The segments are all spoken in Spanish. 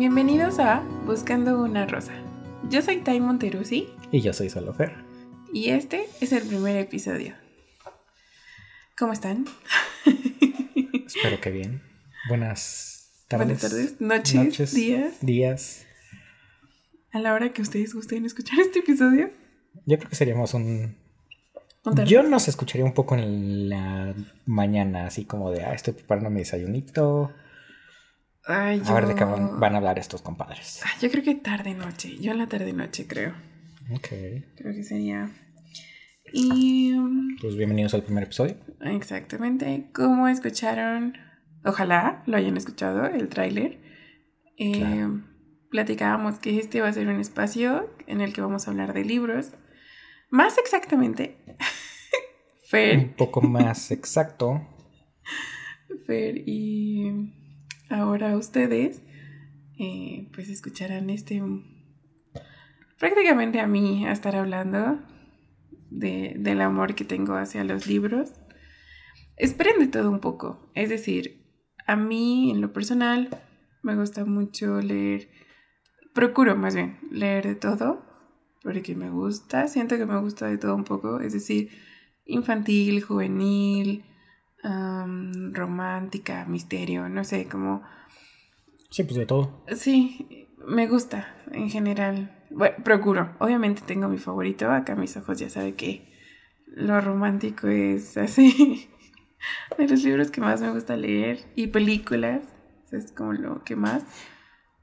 Bienvenidos a Buscando una Rosa. Yo soy Tai Monterusi. Y yo soy Salofer. Y este es el primer episodio. ¿Cómo están? Espero que bien. Buenas tardes. Buenas tardes, noches, días. Días. A la hora que ustedes gusten escuchar este episodio. Yo creo que seríamos un... Yo nos escucharía un poco en la mañana, así como de, ah, estoy preparando mi desayunito. A ver de qué van, a hablar estos compadres. yo creo que tarde-noche. Yo en la tarde-noche, creo. Ok. Creo que sería. Y. Pues bienvenidos al primer episodio. Exactamente. Como escucharon, ojalá lo hayan escuchado, el tráiler. Eh, platicábamos que este va a ser un espacio en el que vamos a hablar de libros. Más exactamente. Fer. Un poco más exacto. Fer y ahora ustedes eh, pues escucharán este prácticamente a mí a estar hablando de, del amor que tengo hacia los libros. Esperen de todo un poco, es decir, a mí en lo personal me gusta mucho leer, procuro más bien leer de todo, porque me gusta, siento que me gusta de todo un poco, es decir, infantil, juvenil, romántica, misterio, no sé, como... Sí, pues de todo. Sí, me gusta en general. Bueno, procuro. Obviamente tengo mi favorito. Acá mis ojos ya saben que lo romántico es así. de los libros que más me gusta leer. Y películas. Es como lo que más.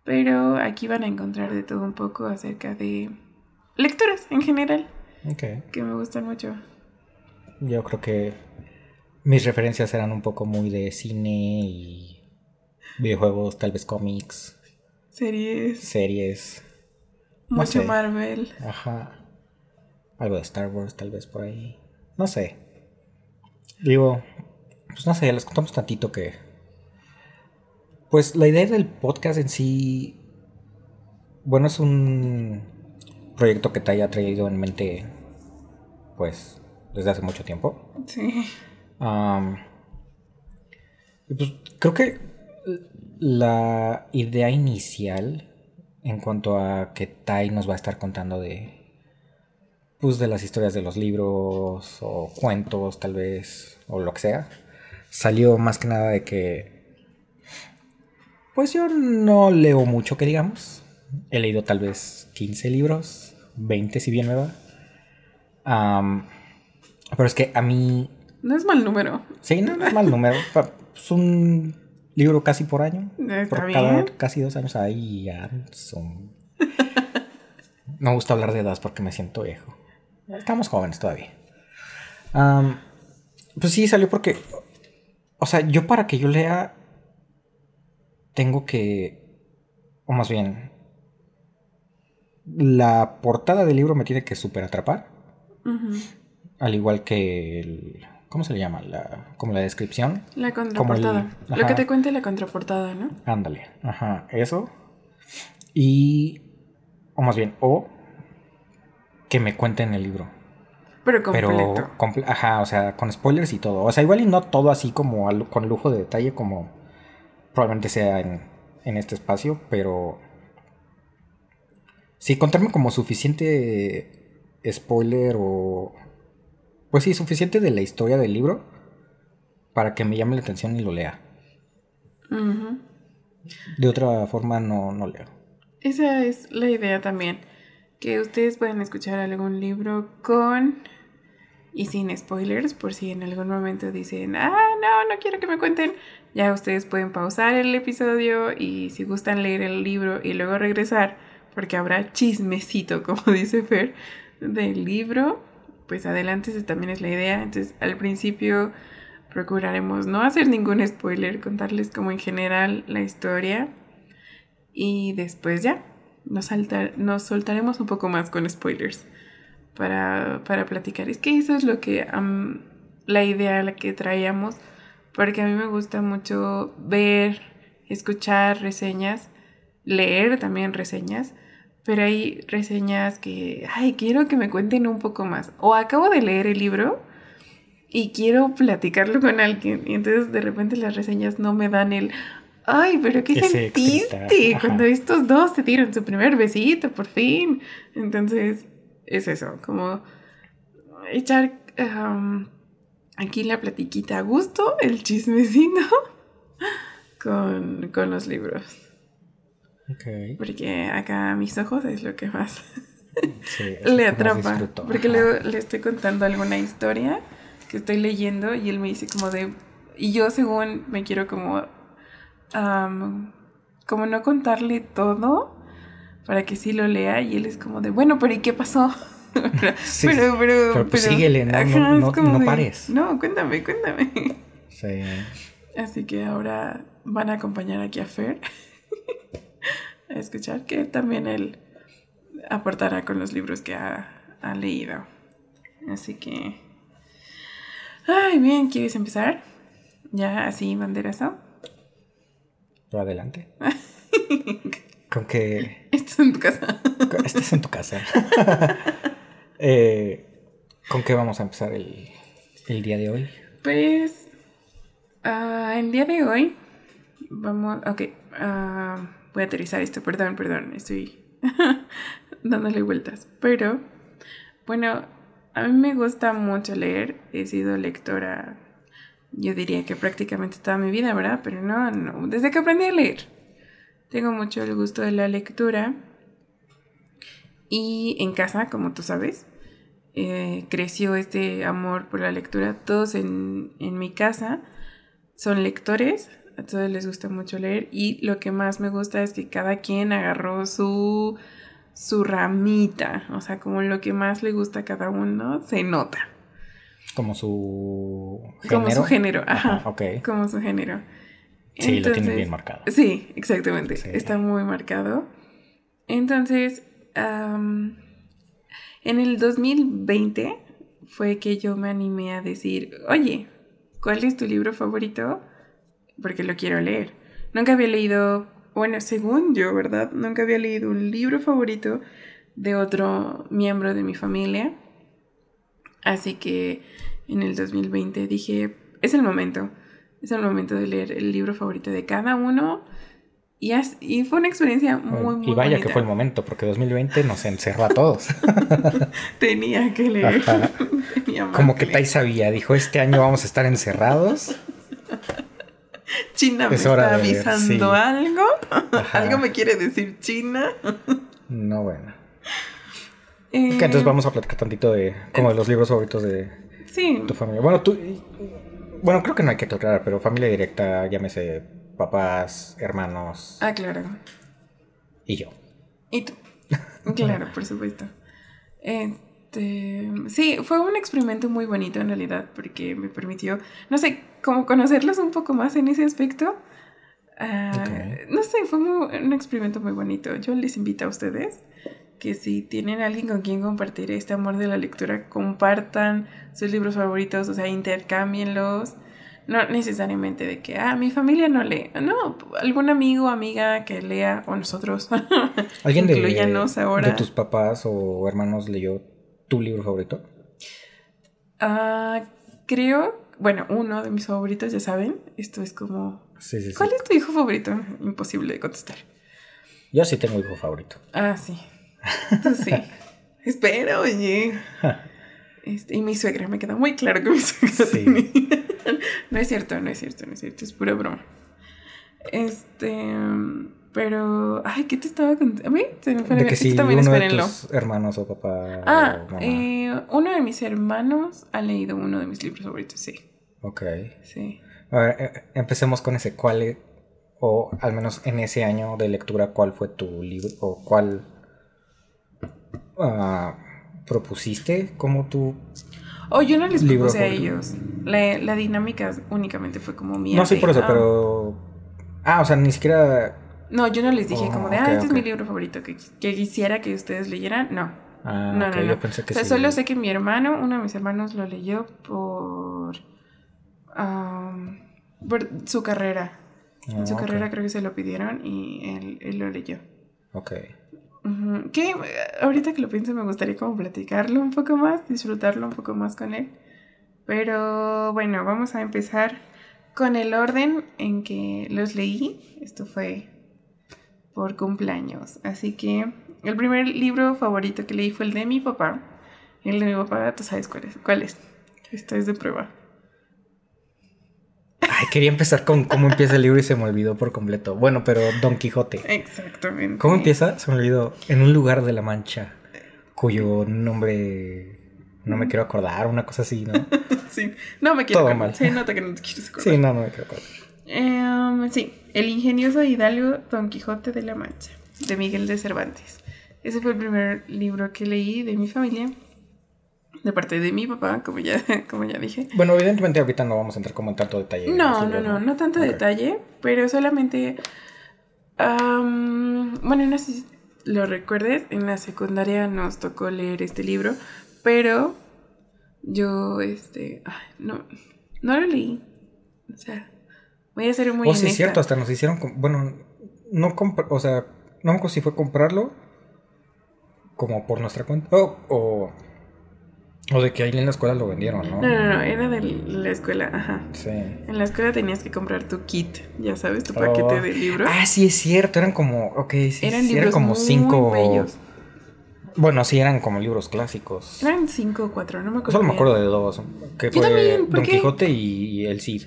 Pero aquí van a encontrar de todo un poco acerca de lecturas en general. Ok. Que me gustan mucho. Yo creo que mis referencias eran un poco muy de cine y videojuegos, tal vez cómics. Series. Series. Mucho Marvel. Ajá. Algo de Star Wars, tal vez por ahí. No sé. Digo, pues no sé, les contamos tantito que. Pues la idea del podcast en sí. Bueno, es un proyecto que te haya traído en mente. Pues desde hace mucho tiempo. Sí pues creo que la idea inicial en cuanto a que Tai nos va a estar contando de pues de las historias de los libros o cuentos tal vez o lo que sea salió más que nada de que pues yo no leo mucho que digamos. He leído tal vez 15 libros 20 si bien me va. Pero es que a mí no es mal número. Sí, no, es mal número. Es un libro casi por año. Está por cada casi dos años ahí ya son. no me gusta hablar de edad porque me siento viejo. Estamos jóvenes todavía. pues sí, salió porque. O sea, yo para que yo lea. Tengo que. O más bien. La portada del libro me tiene que super atrapar. Al igual que el ¿Cómo se le llama? La, como la descripción. La contraportada. Lo que te cuente la contraportada, ¿no? Ándale. Ajá. Eso. Y. O más bien, o que me cuenten el libro. Pero completo. Pero, ajá, o sea, con spoilers y todo. O sea, igual y no todo así como con lujo de detalle como probablemente sea en, en este espacio, pero sí, contarme como suficiente spoiler o pues sí, suficiente de la historia del libro para que me llame la atención y lo lea. De otra forma no, no leo. Esa es la idea también. Que ustedes pueden escuchar algún libro con y sin spoilers, por si en algún momento dicen, ah, no, no quiero que me cuenten. Ya ustedes pueden pausar el episodio y si gustan leer el libro y luego regresar, porque habrá chismecito, como dice Fer, del libro pues adelante, esa también es la idea. Entonces, al principio procuraremos no hacer ningún spoiler, contarles como en general la historia y después ya nos, nos soltaremos un poco más con spoilers para, para platicar. Es que eso es lo que la idea la que traíamos, porque a mí me gusta mucho ver, escuchar reseñas, leer también reseñas pero hay reseñas que, ay, quiero que me cuenten un poco más. O acabo de leer el libro y quiero platicarlo con alguien. Y entonces de repente las reseñas no me dan el, Ay, pero ¿qué Ese sentiste cuando estos dos se dieron su primer besito, por fin? Entonces, es eso, como echar am, aquí la platiquita a gusto, el chismecito con, con los libros. Ok. Porque acá a mis ojos es lo que más Sí, le atrapa. Porque Ajá. luego le estoy contando alguna historia que estoy leyendo y él me dice como de... Y yo según me quiero como... am, como no contarle todo para que sí lo lea y él es como de, bueno, pero ¿y qué pasó? pero, Sí, pero, pero, pero pues síguele, no- no- es no- como no de, pares. No, cuéntame, cuéntame. Sí. Así que ahora van a acompañar aquí a Fer escuchar que también él aportará con los libros que ha, ha leído. Así que... Ay, bien, ¿quieres empezar? Ya así, banderazo. Adelante. Con que Esto en tu casa. estás en tu casa. Eh, ¿Con qué vamos a empezar el, el día de hoy? Pues ah, el día de hoy vamos, ok, ah, voy a aterrizar esto, perdón, perdón, estoy dándole vueltas, pero bueno, a mí me gusta mucho leer, he sido lectora, yo diría que prácticamente toda mi vida, ¿verdad? Pero no, no, desde que aprendí a leer, tengo mucho el gusto de la lectura y en casa, como tú sabes, eh, creció este amor por la lectura. Todos en, en mi casa son lectores, a todos les gusta mucho leer y lo que más me gusta es que cada quien agarró su, su ramita, o sea, como lo que más le gusta a cada uno se nota, Como su género. como su género, ajá, Ajá, ok. como su género. Sí, lo tiene Entonces- bien marcado. Sí, exactamente. Sí. Está muy marcado. Entonces, am, en el 2020 fue que yo me animé a decir, oye, ¿cuál es tu libro favorito? Porque lo quiero leer. Nunca había leído, bueno, según yo, ¿verdad? Nunca había leído un libro favorito de otro miembro de mi familia. Así que en el 2020 dije, es el momento. Es el momento de leer el libro favorito de cada uno. Y, as- y fue una experiencia muy, muy y vaya bonita. que fue el momento, porque 2020 nos encerró a todos. Tenía que leer. Tenía Como que leer. Tai sabía, dijo, este año vamos a estar encerrados. China me Es está avisando sí. algo. Ajá. algo me quiere decir China. No, bueno. Eh, entonces vamos a platicar tantito de como de los libros favoritos de Sí, tu familia. Bueno, tú... Bueno, creo que no hay que aclarar, pero familia directa, llámese papás, hermanos ah, claro. y yo. Y tú. Claro, por supuesto. Este, sí, fue un experimento muy bonito en realidad porque me permitió, no sé, como conocerlos un poco más en ese aspecto. Ah. No sé, fue muy- un experimento muy bonito. Yo les invito a ustedes que si tienen alguien con quien compartir este amor de la lectura, compartan sus libros favoritos, o sea, intercámbienlos. No necesariamente de que, ah, mi familia no lee. No, algún amigo, amiga que lea, o nosotros. ¿Alguien de, ahora. de tus papás o hermanos leyó tu libro favorito? Ah, creo, bueno, uno de mis favoritos, ya saben, esto es como... Sí, sí, sí. ¿Cuál es tu hijo favorito? Imposible de contestar. Yo sí tengo hijo favorito. Ah, sí. Tú sí. Espera, oye. Este, y mi suegra, me queda muy claro que mi suegra Sí. tiene. no es cierto, no es cierto, no es cierto, es pura broma. Este, pero, ay, ¿qué te estaba contando? A mí se me fue De que también uno de tus hermanos o papá Ah, o mamá. eh, uno de mis hermanos ha leído uno de mis libros favoritos, sí. Ok. Sí. A ver, eh, empecemos con ese. ¿Cuál, e- o al menos en ese año de lectura, cuál fue tu libro o cuál ah, propusiste como tu... Oh, yo no les propuse a ellos. La, la dinámica únicamente fue como mía. No, sí, por eso, pero... Ah, o sea, ni siquiera... No, yo no les dije Oh, como de, ah, este es mi libro favorito, que, que quisiera que ustedes leyeran. No. Ah, no, no, no. yo pensé que o sea, sí. solo sé que mi hermano, uno de mis hermanos lo leyó por, am, por su carrera. Ah, En su carrera creo que se lo pidieron y él, él lo leyó. Ok. Que ahorita que lo pienso me gustaría como platicarlo un poco más, disfrutarlo un poco más con él. Pero bueno, vamos a empezar con el orden en que los leí, esto fue por cumpleaños. Así que el primer libro favorito que leí fue el de mi papá. El de mi papá, tú sabes cuál es. ¿Cuál es? Esta es de prueba. Ay, quería empezar con cómo empieza el libro y se me olvidó por completo. Bueno, pero Don Quijote. Exactamente. ¿Cómo empieza? Se me olvidó. En un lugar de la Mancha, cuyo nombre no me quiero acordar, una cosa así, ¿no? sí, no me quiero Todo acordar. mal. Se nota que no te quieres acordar. Sí, no, no me quiero acordar. Em, sí, El ingenioso Hidalgo Don Quijote de la Mancha, de Miguel de Cervantes. Ese fue el primer libro que leí de mi familia, de parte de mi papá, como ya, como ya dije. Bueno, evidentemente ahorita no vamos a entrar como en tanto detalle. No, no, libros, no, no tanto detalle, pero solamente... am, bueno, no sé si lo recuerdes, en la secundaria nos tocó leer este libro, pero yo, este, ay, no, no lo leí. O sea, voy a ser muy Oh, sí, es honesta. cierto, hasta nos hicieron. Bueno, no compr- O sea, no me acuerdo si fue comprarlo. Como por nuestra cuenta. O, o, o de que ahí en la escuela lo vendieron, ¿no? No, no, no, era de la escuela, ajá. Sí. En la escuela tenías que comprar tu kit, ya sabes, tu Oh. paquete de libros. Ah, sí, es cierto. Eran como. Ok, sí. eran sí, libros eran como muy cinco. bellos. Bueno, sí, eran como libros clásicos. Eran cinco o cuatro, no me acuerdo. Solo me acuerdo de dos. Que Yo fue también, ¿por Don qué? Quijote y, y El Cid.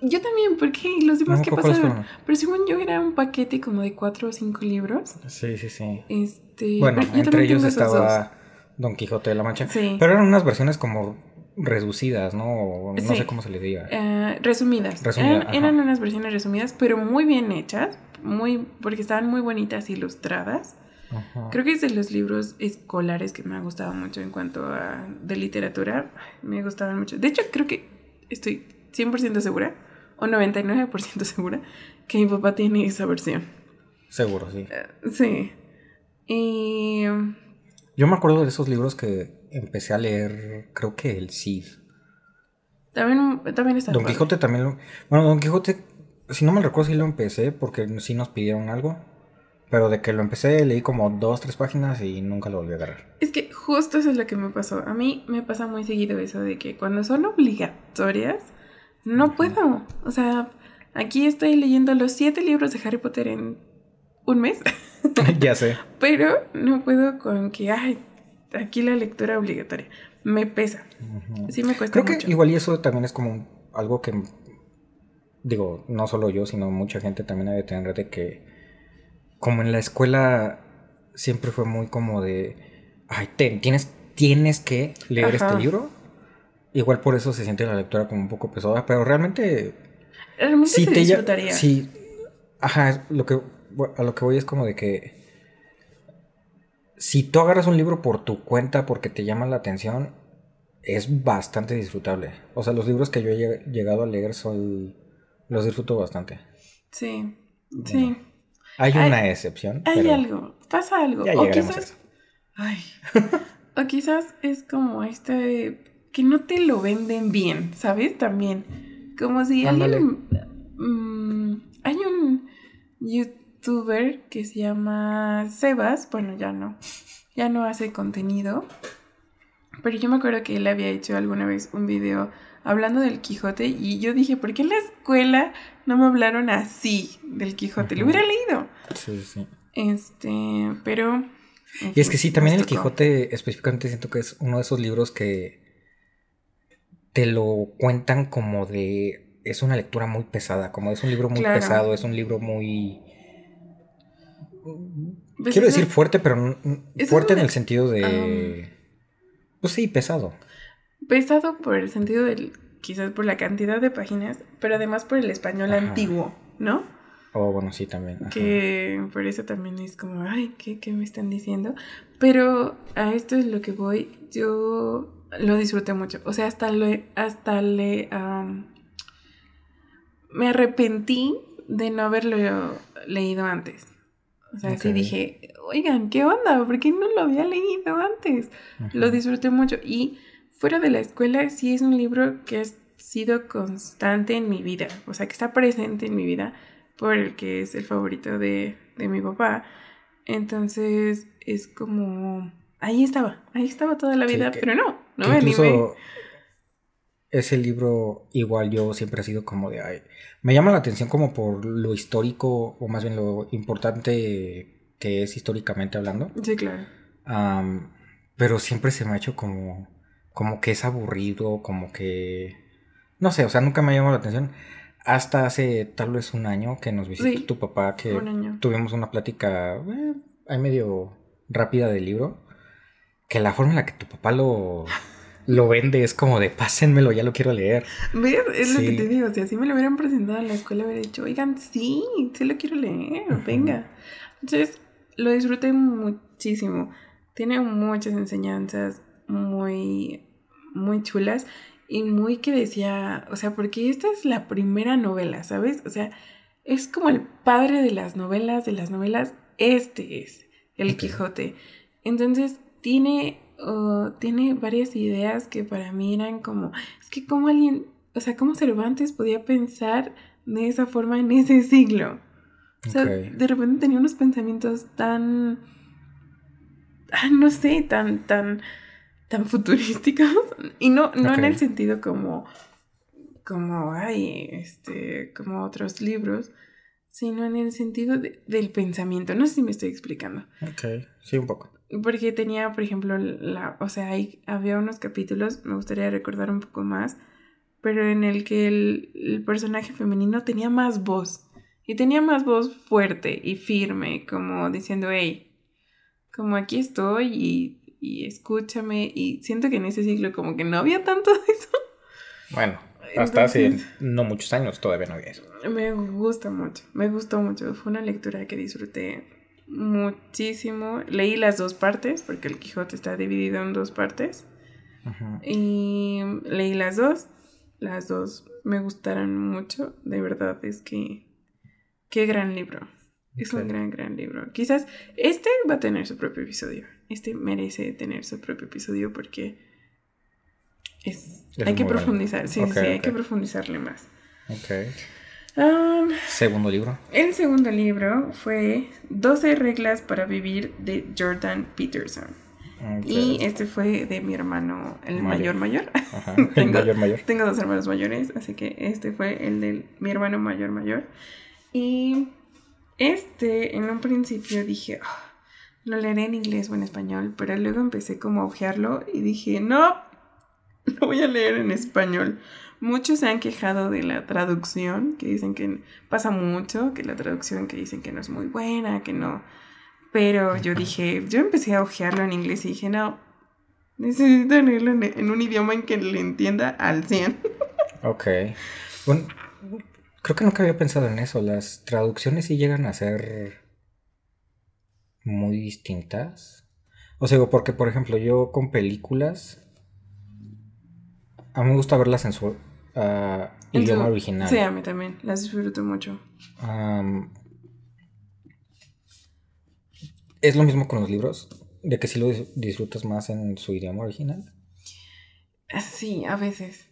Yo también, ¿por qué? ¿Y los demás No cuáles pasaron? Pero según yo era un paquete como de cuatro o cinco libros. Sí, sí, sí. Este, Bueno, yo entre ellos estaba Don Quijote de la Mancha. Sí. Pero eran unas versiones como reducidas, ¿no? O No Sí. sé cómo se le diga. Eh, resumidas. Resumida, eran, eran unas versiones resumidas, pero muy bien hechas, muy porque estaban muy bonitas ilustradas. Ajá. Creo que es de los libros escolares que me ha gustado mucho en cuanto a de literatura. Me gustaban mucho. De hecho, creo que estoy 100% segura, o 99% segura, que mi papá tiene esa versión. Seguro, sí. Eh, Sí. Y... Yo me acuerdo de esos libros que empecé a leer, creo que El Cid. También, también está Don padre. Quijote también lo... Bueno, Don Quijote, si no me recuerdo, sí lo empecé porque sí nos pidieron algo. Pero de que lo empecé, leí como dos, tres páginas y nunca lo volví a agarrar. Es que justo eso es lo que me pasó. A mí me pasa muy seguido eso de que cuando son obligatorias, no puedo. O sea, aquí estoy leyendo los siete libros de Harry Potter en un mes, ya sé. pero no puedo con que, ay, aquí la lectura obligatoria. Me pesa. Sí me cuesta Creo que igual y eso también es como algo que, digo, no solo yo, sino mucha gente también debe tener de que, como en la escuela siempre fue muy como de, ay, ten, tienes, tienes que leer Ajá. este libro. Igual por eso se siente la lectura como un poco pesada, pero realmente Realmente sí se te disfrutaría. sí, ajá, lo que a lo que voy es como de que si tú agarras un libro por tu cuenta porque te llama la atención, es bastante disfrutable. O sea, los libros que yo he lleg- llegado a leer soy los disfruto bastante. Sí, sí. Hay Hay- una excepción, Hay pero algo, pasa algo. ya o quizás. Ay. o quizás es como este que no te lo venden bien, ¿sabes? También. Como si Ándale. alguien. mm, hay un youtuber que se llama Sebas. Bueno, ya no. Ya no hace contenido. Pero yo me acuerdo que él había hecho alguna vez un video hablando del Quijote. Y yo dije, ¿por qué en la escuela no me hablaron así del Quijote? Lo hubiera leído. Sí, sí. Este, pero. en Y es que sí, también el. Quijote específicamente siento que es uno de esos libros que te lo cuentan como de... Es una lectura muy pesada, como es un libro muy Claro. pesado, es un libro muy... Pues Quiero decir fuerte, pero fuerte en el sentido de... pues sí, pesado. Pesado por el sentido del. Quizás por la cantidad de páginas, pero además por el español Ajá. antiguo, ¿no? Oh, bueno, sí, también. ajá. Que por eso también es como, ay, ¿qué, ¿qué me están diciendo? Pero a esto es lo que voy. Yo lo disfruté mucho. O sea, hasta le. Hasta le me arrepentí de no haberlo leído antes. O sea, sí Ok. dije, oigan, ¿qué onda? ¿Por qué no lo había leído antes? Lo disfruté mucho. Y fuera de la escuela, sí es un libro que ha sido constante en mi vida. O sea, que está presente en mi vida por el que es el favorito de, de mi papá. Entonces, es como... Ahí estaba, ahí estaba toda la Sí, vida, que- pero no, no me animé. ese libro igual yo siempre he sido como de... Ay, me llama la atención como por lo histórico o más bien lo importante que es históricamente hablando. Sí, claro. pero siempre se me ha hecho como, como que es aburrido, como que... No sé, o sea, nunca me ha llamado la atención. Hasta hace tal vez un año que nos visitó tu papá, que tuvimos una plática eh, ahí medio rápida del libro, que la forma en la que tu papá lo lo vende, es como de pásenmelo, ya lo quiero leer. ¿Ves? Es lo que te digo, si así me lo hubieran presentado en la escuela, hubiera dicho, oigan, sí, sí lo quiero leer, venga. Entonces, lo disfruté muchísimo. Tiene muchas enseñanzas muy, muy chulas y muy que decía, o sea, porque esta es la primera novela, ¿sabes? O sea, es como el padre de las novelas, de las novelas, este es el Quijote. Entonces, tiene tiene varias ideas que para mí eran como, es que como alguien, o sea, como Cervantes podía pensar de esa forma en ese siglo. O sea, de repente tenía unos pensamientos tan, ah, no sé, tan, tan, tan futurísticos. Y no, no en el sentido como, como, ay, este, como otros libros, sino en el sentido del pensamiento. No sé si me estoy explicando. Ok, sí, un poco. Porque tenía, por ejemplo, la, o sea, hay, había unos capítulos, me gustaría recordar un poco más, pero en el que el, personaje femenino tenía más voz. Y tenía más voz fuerte y firme, como diciendo, hey, como aquí estoy y, y escúchame. Y siento que en ese siglo como que no había tanto de eso. Bueno, hasta hace no muchos años todavía no había eso. Me gusta mucho, me gustó mucho. Fue una lectura que disfruté muchísimo. Leí las dos partes, porque el Quijote está dividido en dos partes. Y leí las dos. Las dos me gustaron mucho. De verdad, es que... Qué gran libro. Es un gran, gran libro. Quizás este va a tener su propio episodio. Este merece tener su propio episodio porque es, hay que profundizar. Sí, sí, hay que profundizarle más. Ok segundo libro. El segundo libro fue 12 reglas para vivir de Jordan Peterson. Y este fue de mi hermano, el mayor mayor. tengo, mayor mayor. Tengo dos hermanos mayores, así que este fue el de mi hermano mayor mayor. Y este, en un principio dije, ah, lo leeré en inglés o en español, pero luego empecé como a ojearlo y dije, no, lo voy a leer en español. Muchos se han quejado de la traducción, que dicen que pasa mucho, que la traducción que dicen que no es muy buena, que no. Pero yo dije, yo empecé a ojearlo en inglés y dije, no, necesito leerlo en, un idioma en que le entienda al 100. Ok. Bueno, creo que nunca había pensado en eso. Las traducciones sí llegan a ser muy distintas. O sea, porque por ejemplo, yo con películas a mí me gusta verlas en su uh, idioma original. Sí, a mí también. Las disfruto mucho. ¿Es lo mismo con los libros? ¿De que si lo disfrutas más en su idioma original? Sí, a veces.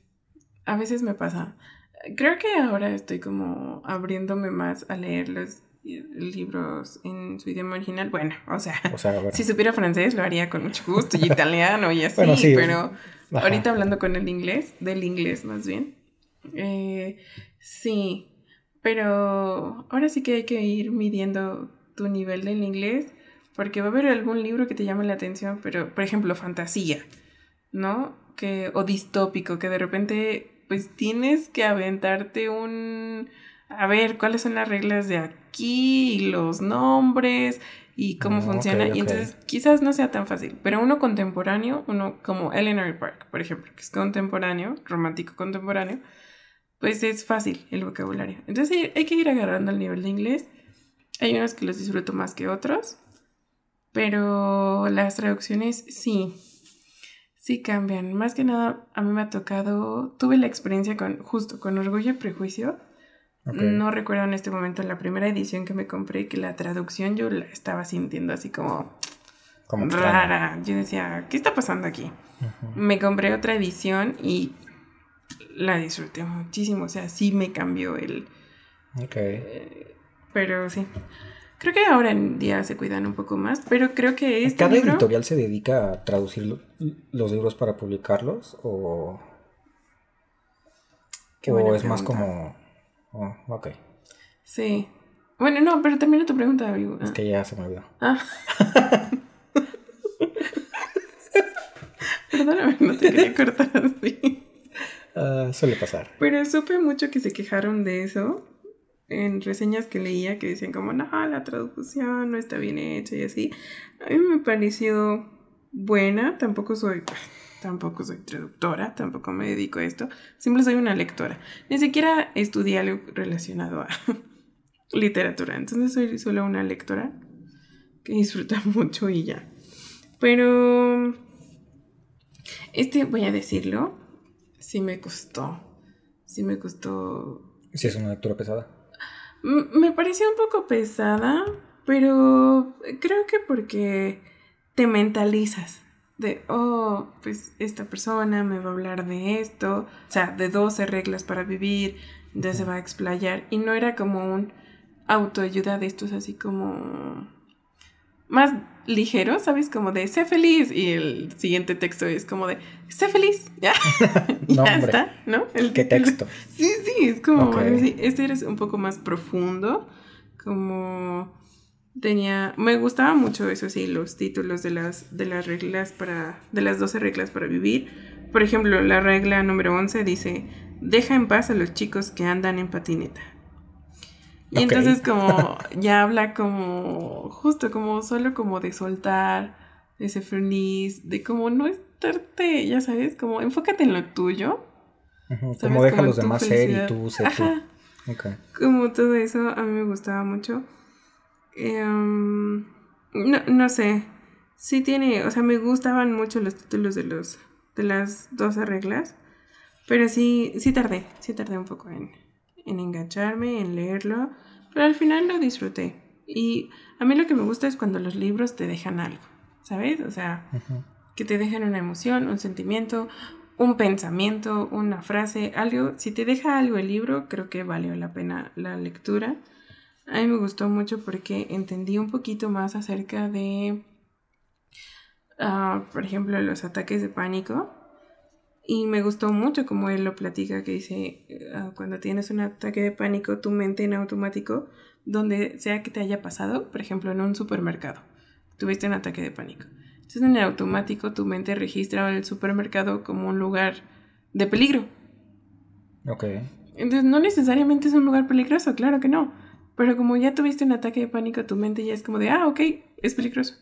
A veces me pasa. Creo que ahora estoy como abriéndome más a leer los libros en su idioma original. Bueno, o sea, si supiera francés lo haría con mucho gusto y italiano y así, pero Ahorita hablando con el inglés, del inglés más bien. Eh, sí, pero ahora sí que hay que ir midiendo tu nivel del inglés, porque va a haber algún libro que te llame la atención, pero por ejemplo, fantasía, ¿no? Que, o distópico, que de repente pues tienes que aventarte un... A ver, ¿cuáles son las reglas de aquí? Y los nombres y cómo ah, funciona. Y entonces quizás no sea tan fácil, pero uno contemporáneo, uno como Eleanor Park, por ejemplo, que es contemporáneo, romántico contemporáneo, pues es fácil el vocabulario. Entonces hay que ir agarrando el nivel de inglés. Hay unos que los disfruto más que otros, pero las traducciones sí, sí cambian. Más que nada, a mí me ha tocado, tuve la experiencia con, justo con Orgullo y Prejuicio, no recuerdo en este momento la primera edición que me compré que la traducción yo la estaba sintiendo así como, como rara. Yo decía, ¿qué está pasando aquí? Me compré otra edición y la disfruté muchísimo. O sea, sí me cambió el... Ok. Eh, pero sí. Creo que ahora en día se cuidan un poco más, pero creo que este ¿Cada editorial se dedica a traducir los libros para publicarlos o...? Qué o es más como... Oh, ok. Sí. Bueno, no, pero termina tu pregunta, amigo. Es que ya se me olvidó. Ah. Perdóname, no te quería cortar así. Suele pasar. Pero supe mucho que se quejaron de eso en reseñas que leía que decían como, no, la traducción no está bien hecha y así. A mí me pareció buena, tampoco soy, tampoco soy traductora, tampoco me dedico a esto, siempre soy una lectora. Ni siquiera estudié algo relacionado a literatura, entonces soy solo una lectora que disfruta mucho y ya. Pero este, voy a decirlo, sí me costó, sí me costó Si es una lectura pesada. M- Me pareció un poco pesada, pero creo que porque te mentalizas de, oh, pues esta persona me va a hablar de esto, o sea, de 12 reglas para vivir, entonces se va a explayar. Y no era como un autoayuda de estos así como más ligero, ¿sabes? Como de, sé feliz. Y el siguiente texto es como de, sé feliz, ya. No, ya está, ¿no? El- ¿Qué texto? Sí, sí, es como. Este era un poco más profundo, como tenía, me gustaba mucho eso sí, los títulos de las de las reglas para de las 12 reglas para vivir. Por ejemplo, la regla número 11 dice, "Deja en paz a los chicos que andan en patineta." Y entonces como ya habla como justo como solo como de soltar, de ser feliz, de como no estarte, ya sabes, como enfócate en lo tuyo. Como deja a los demás ser y tú ser Ajá. tú. Como todo eso, a mí me gustaba mucho. Em, no, no sé. Sí tiene, o sea, me gustaban mucho los títulos de los de las 12 reglas. Pero sí, sí tardé, sí tardé un poco en, en engancharme, en leerlo. Pero al final lo disfruté. Y a mí lo que me gusta es cuando los libros te dejan algo, ¿sabes? O sea, que te dejan una emoción, un sentimiento, un pensamiento, una frase, algo. Si te deja algo el libro, creo que valió la pena la lectura. A mí me gustó mucho porque entendí un poquito más acerca de, ah, por ejemplo, los ataques de pánico. Y me gustó mucho como él lo platica, que dice, ah, cuando tienes un ataque de pánico, tu mente en automático, donde sea que te haya pasado, por ejemplo, en un supermercado, tuviste un ataque de pánico. Entonces en el automático tu mente registra el supermercado como un lugar de peligro. Ok. Entonces no necesariamente es un lugar peligroso, claro que no. Pero como ya tuviste un ataque de pánico, tu mente ya es como de, ah, ok, es peligroso.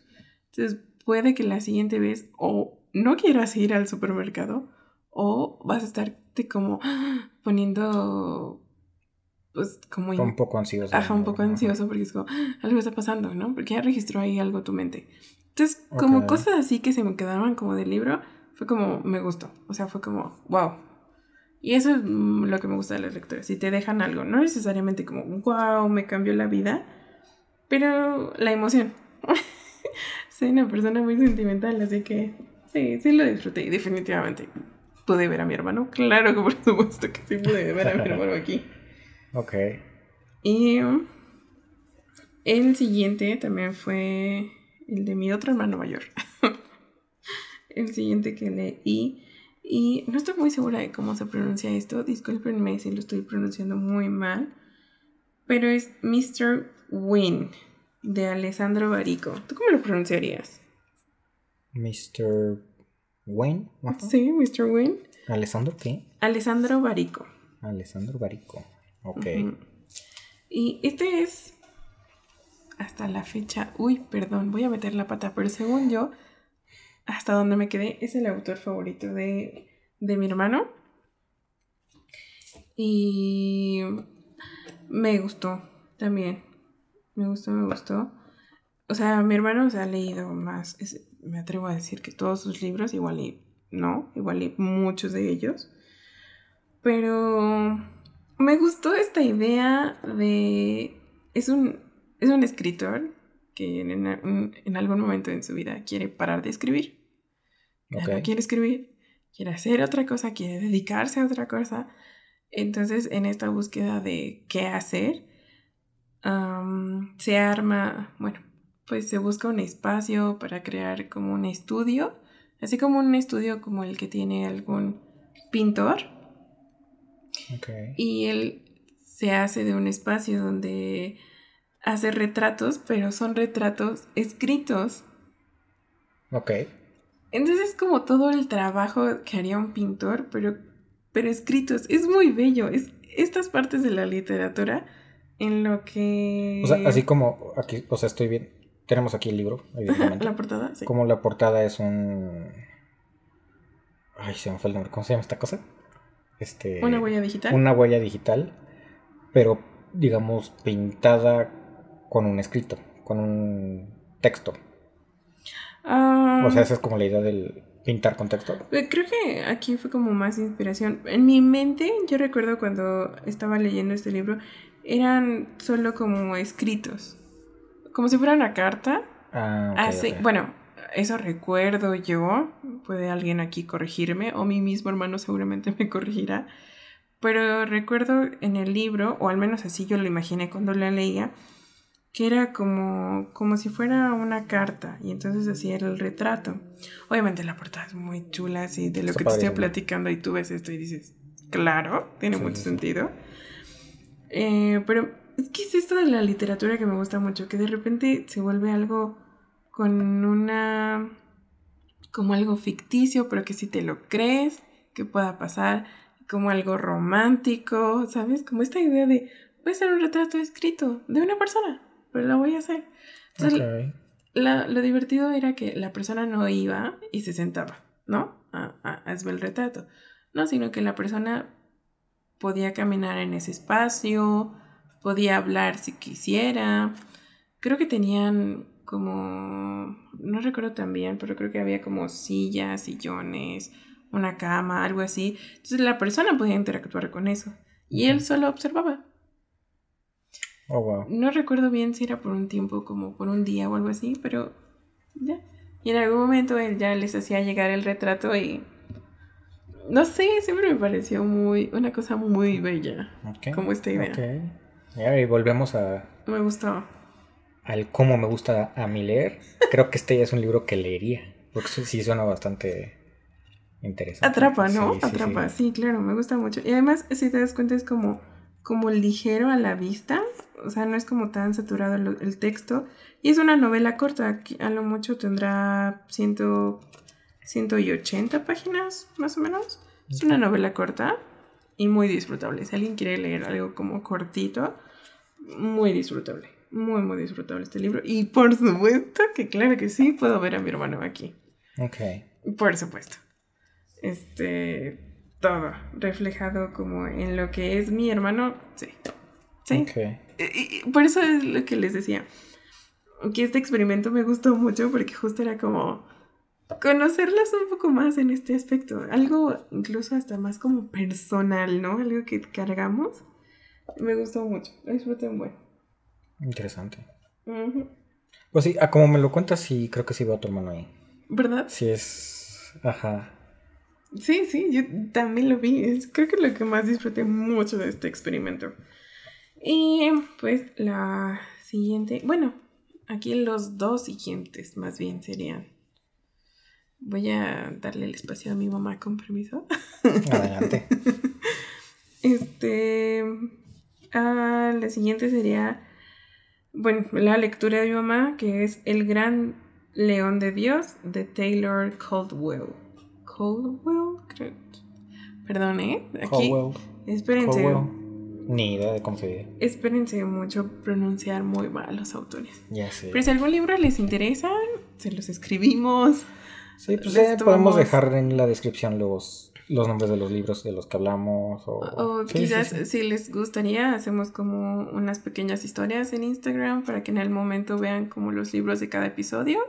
Entonces puede que la siguiente vez o no quieras ir al supermercado o vas a estarte como poniendo, pues como... in- Un poco ansioso. Ajá, un poco Ajá. ansioso porque es como, "Ah, algo está pasando, ¿no? Porque ya registró ahí algo tu mente. Entonces, como Ok. cosas así que se me quedaban como del libro, fue como, me gustó. O sea, fue como, wow. Y eso es mm, lo que me gusta de las lecturas. Si te dejan algo, no necesariamente como, wow, me cambió la vida, pero la emoción. Soy una persona muy sentimental, así que sí, sí lo disfruté. Definitivamente pude ver a mi hermano. Claro que por supuesto que sí pude ver a mi hermano aquí. Ok. Y el siguiente también fue el de mi otro hermano mayor. el siguiente que leí. Y no estoy muy segura de cómo se pronuncia esto. Discúlpenme si lo estoy pronunciando muy mal. Pero es Mr. Win de Alessandro Barico. ¿Tú cómo lo pronunciarías? Mr. Wayne. Ajá. Sí, Mr. Win. ¿Alessandro qué? Alessandro Barico. Alessandro Barico. Ok. Y este es hasta la fecha. Uy, perdón, voy a meter la pata, pero según yo, hasta donde me quedé, es el autor favorito de, de mi hermano. Y me gustó también. Me gustó, me gustó. O sea, mi hermano se ha leído más, es- me atrevo a decir que todos sus libros, igual y no, igual y muchos de ellos. Pero me gustó esta idea de... Es un, es un escritor que en, en- en algún momento en su vida quiere parar de escribir. No quiere escribir, quiere hacer otra cosa, quiere dedicarse a otra cosa. Entonces, en esta búsqueda de qué hacer, se arma, bueno, pues se busca un espacio para crear como un estudio, así como un estudio como el que tiene algún pintor. Y él se hace de un espacio donde hace retratos, pero son retratos escritos. Ok. Entonces es como todo el trabajo que haría un pintor, pero, pero escritos. Es muy bello. Es estas partes de la literatura en lo que... O sea, así como aquí, o sea, estoy bien. Tenemos aquí el libro, evidentemente. la portada, sí. Como la portada es un... Ay, se me fue el nombre. ¿Cómo se llama esta cosa? Este... Una huella digital. Una huella digital, pero digamos pintada con un escrito, con un texto. Ah, O sea, esa es como la idea del pintar con texto. Eh, Creo que aquí fue como más inspiración. En mi mente, yo recuerdo cuando estaba leyendo este libro, eran solo como escritos. Como si fuera una carta. Ah, ok, Así, bueno, eso recuerdo yo. Puede alguien aquí corregirme, o mi mismo hermano seguramente me corregirá. Pero recuerdo en el libro, o al menos así yo lo imaginé cuando la leía, que era como, como si fuera una carta, y entonces así era el retrato. Obviamente la portada es muy chula, así de lo Está que te estoy platicando, y tú ves esto y dices, claro, tiene Sí, mucho sí. sentido. Eh, pero es que es esto de la literatura que me gusta mucho, que de repente se vuelve algo con una... como algo ficticio, pero que si te lo crees, que pueda pasar, como algo romántico, ¿sabes? Como esta idea de, voy a hacer un retrato escrito de una persona, pero lo voy a hacer. Entonces, la- lo divertido era que la persona no iba y se sentaba, ¿no? A, a, a hacer el retrato. No, sino que la persona podía caminar en ese espacio, podía hablar si quisiera. Creo que tenían como, no recuerdo tan bien, pero creo que había como sillas, sillones, una cama, algo así. Entonces la persona podía interactuar con eso. Y él solo observaba. Oh, wow. No recuerdo bien si era por un tiempo, como por un día o algo así, pero ya. Y en algún momento él ya les hacía llegar el retrato y... No sé, siempre me pareció muy... Una cosa muy bella. Ok. Como esta idea. Ok. Y volvemos a, Me gustó. al cómo me gusta a mí leer. Creo que este ya es un libro que leería. Porque sí- suena bastante interesante. Atrapa, ¿no? Sí, Atrapa, sí. sí. claro, me gusta mucho. Y además, si te das cuenta, es como, como ligero a la vista. O sea, no es como tan saturado el texto. Y es una novela corta, que a lo mucho tendrá ciento, 180 páginas, más o menos. Es una novela corta y muy disfrutable. Si alguien quiere leer algo como cortito, muy disfrutable. Muy, muy disfrutable este libro. Y por supuesto que claro que sí, puedo ver a mi hermano aquí. Ok. Por supuesto. Este. Todo reflejado como en lo que es mi hermano. Sí. Sí. Ok. Y- y por eso es lo que les decía. Que este experimento me gustó mucho porque justo era como conocerlas un poco más en este aspecto. Algo incluso hasta más como personal, ¿no? Algo que cargamos. Me gustó mucho. Lo disfruté buen. Interesante. Pues sí, a como me lo cuentas, sí, creo que sí veo a tu hermano ahí. ¿Verdad? Sí es... Ajá. Sí, sí, yo también lo vi. Es, creo que lo que más disfruté mucho de este experimento. Y pues la siguiente, bueno, aquí los dos siguientes más bien serían. Voy a darle el espacio a mi mamá con permiso. Adelante. Este, ah, la siguiente sería, bueno, la lectura de mi mamá, que es El Gran León de Dios de Taylor Caldwell. Caldwell, creo. Perdón, ¿eh? Aquí, Caldwell. espérense, Caldwell. Ni idea de cómo se dice. espérense mucho pronunciar muy mal los autores. Ya sé. Pero si algún libro les interesa, se los escribimos. Sí, pues eh, podemos dejar en la descripción los, los nombres de los libros de los que hablamos. O, O Sí, sí, quizás sí. si les gustaría, hacemos como unas pequeñas historias en Instagram para que en el momento vean como los libros de cada episodio.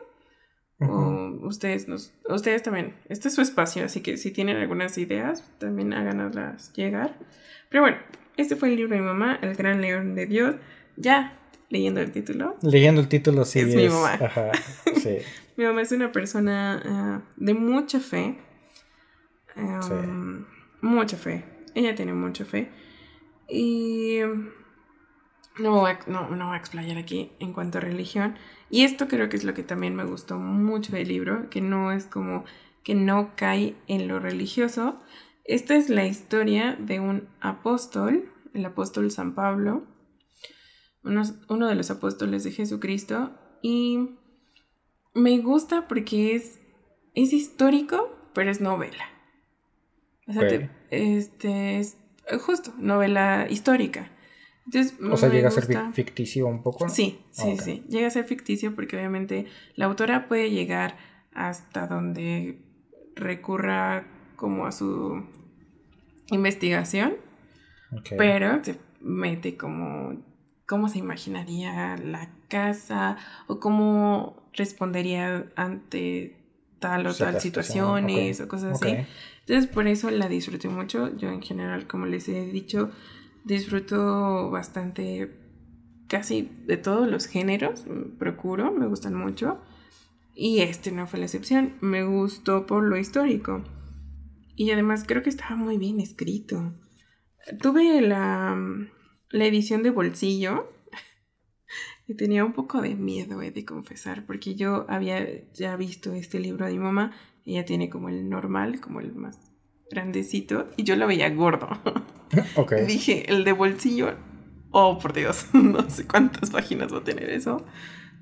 Ujú. O ustedes nos, ustedes también. Este es su espacio, así que si tienen algunas ideas, también háganoslas llegar. Pero bueno, este fue el libro de mi mamá, El Gran León de Dios. Ya leyendo el título. Leyendo el título, sí. Es mi mamá. Ajá. Sí. Mi mamá es una persona ah, de mucha fe. Um, Mucha fe. Ella tiene mucha fe. Y no voy, a, no, no voy a explayar aquí en cuanto a religión. Y esto creo que es lo que también me gustó mucho del libro, que no es como que no cae en lo religioso. Esta es la historia de un apóstol, el apóstol San Pablo, uno de los apóstoles de Jesucristo, y me gusta porque es, es histórico, pero es novela. O sea, este es justo, novela histórica. o sea, llega a ser ficticio un poco. Sí, sí, sí. Llega a ser ficticio porque obviamente la autora puede llegar hasta donde recurra como a su investigación, pero se mete como cómo se imaginaría la casa o cómo respondería ante tal o tal situaciones o cosas así. Entonces por eso la disfruté mucho. Yo en general, como les he dicho, disfruto bastante casi de todos los géneros, procuro, me gustan mucho. Y este no fue la excepción, me gustó por lo histórico. Y además creo que estaba muy bien escrito. Tuve la, la edición de bolsillo y tenía un poco de miedo, he de confesar, porque yo había ya visto este libro de mi mamá. Ella tiene como el normal, como el más grandecito, y yo lo veía gordo. Ok. Dije, el de bolsillo, oh por Dios, no sé cuántas páginas va a tener eso.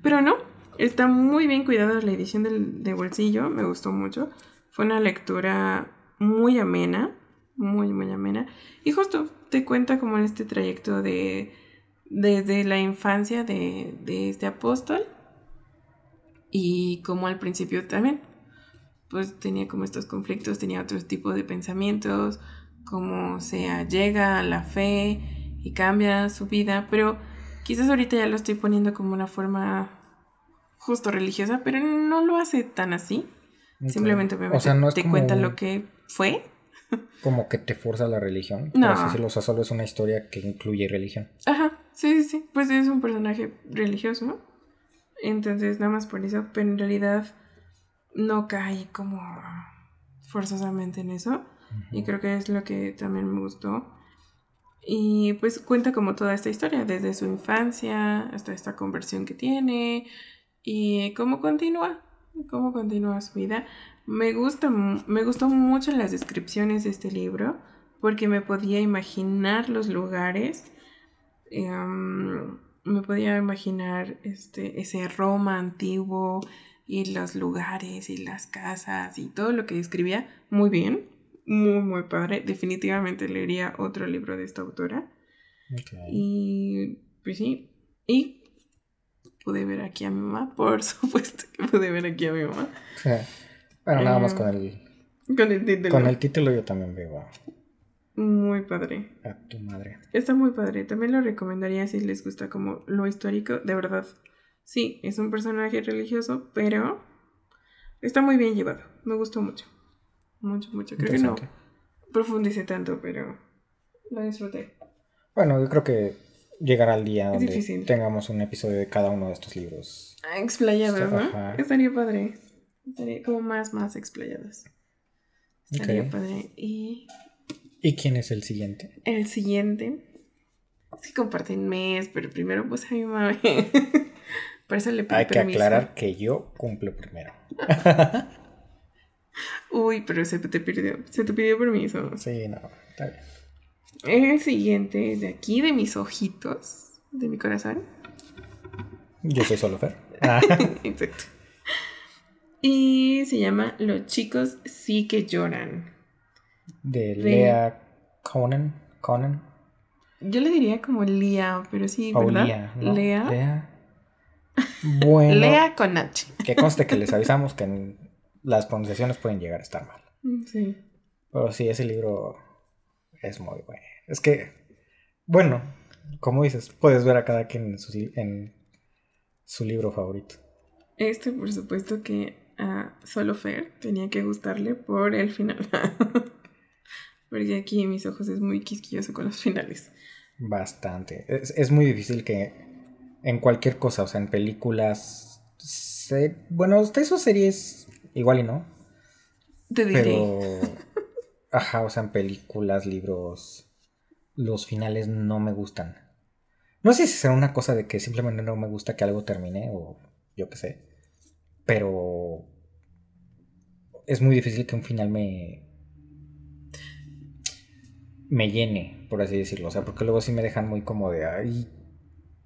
Pero no, está muy bien cuidada la edición del, de bolsillo, me gustó mucho. Fue una lectura muy amena, muy, muy amena. Y justo te cuenta como este trayecto de desde la infancia de, de este apóstol y como al principio también, pues tenía como estos conflictos, tenía otro tipo de pensamientos, como se llega a la fe y cambia su vida, pero quizás ahorita ya lo estoy poniendo como una forma justo religiosa, pero no lo hace tan así. Simplemente me te cuenta lo que fue. Como que te forza la religión. No. Así o sea, solo es una historia que incluye religión. Ajá, sí, sí, sí. Pues es un personaje religioso. Entonces, nada más por eso. Pero en realidad no cae como forzosamente en eso. Y creo que es lo que también me gustó. Y pues cuenta como toda esta historia, desde su infancia hasta esta conversión que tiene y cómo continúa cómo continúa su vida. Me, gusta, me gustó mucho las descripciones de este libro porque me podía imaginar los lugares, em, me podía imaginar este, ese Roma antiguo y los lugares y las casas y todo lo que describía muy bien, muy, muy padre. Definitivamente leería otro libro de esta autora. Y pues sí, y pude ver aquí a mi mamá, por supuesto que pude ver aquí a mi mamá. Sí. Bueno, nada más con el, con el título. Con el título yo también veo Muy padre. A tu madre. Está muy padre. También lo recomendaría si les gusta como lo histórico. De verdad, sí, es un personaje religioso, pero está muy bien llevado. Me gustó mucho. Mucho, mucho. Creo que no profundice tanto, pero lo disfruté. Bueno, yo creo que llegar al día donde tengamos un episodio de cada uno de estos libros. Ah, explayados, ¿no? Estaría padre. Estaría como más, más explayados. Estaría padre. Y... ¿Y quién es el siguiente? El siguiente. Es que comparten mes, pero primero pues a mi mamá. Por eso le pido Hay que aclarar que yo cumplo primero. Uy, pero se te pidió, se te pidió permiso. Sí, no, está bien. El siguiente de aquí, de mis ojitos, de mi corazón. Yo soy solo Fer. Exacto. Y se llama Los chicos sí que lloran. De Lea Conan. Conan. Yo le diría como Lea, pero sí, ¿verdad? Lea. Lea. Bueno. Lea con H. Que conste que les avisamos que las pronunciaciones pueden llegar a estar mal. Sí. Pero sí, ese libro es muy bueno. Es que, bueno, como dices, puedes ver a cada quien en su, en su libro favorito. Este, por supuesto que a Solo Fair tenía que gustarle por el final. Porque aquí en mis ojos es muy quisquilloso con los finales. Bastante. Es, muy difícil que en cualquier cosa, o sea, en películas. bueno, de esos series igual y no. Te diré. Pero. Ajá, o sea, en películas, libros, los finales no me gustan. No sé si será una cosa de que simplemente no me gusta que algo termine o yo qué sé. Pero es muy difícil que un final me... me llene, por así decirlo. O sea, porque luego sí me dejan muy como de, ay,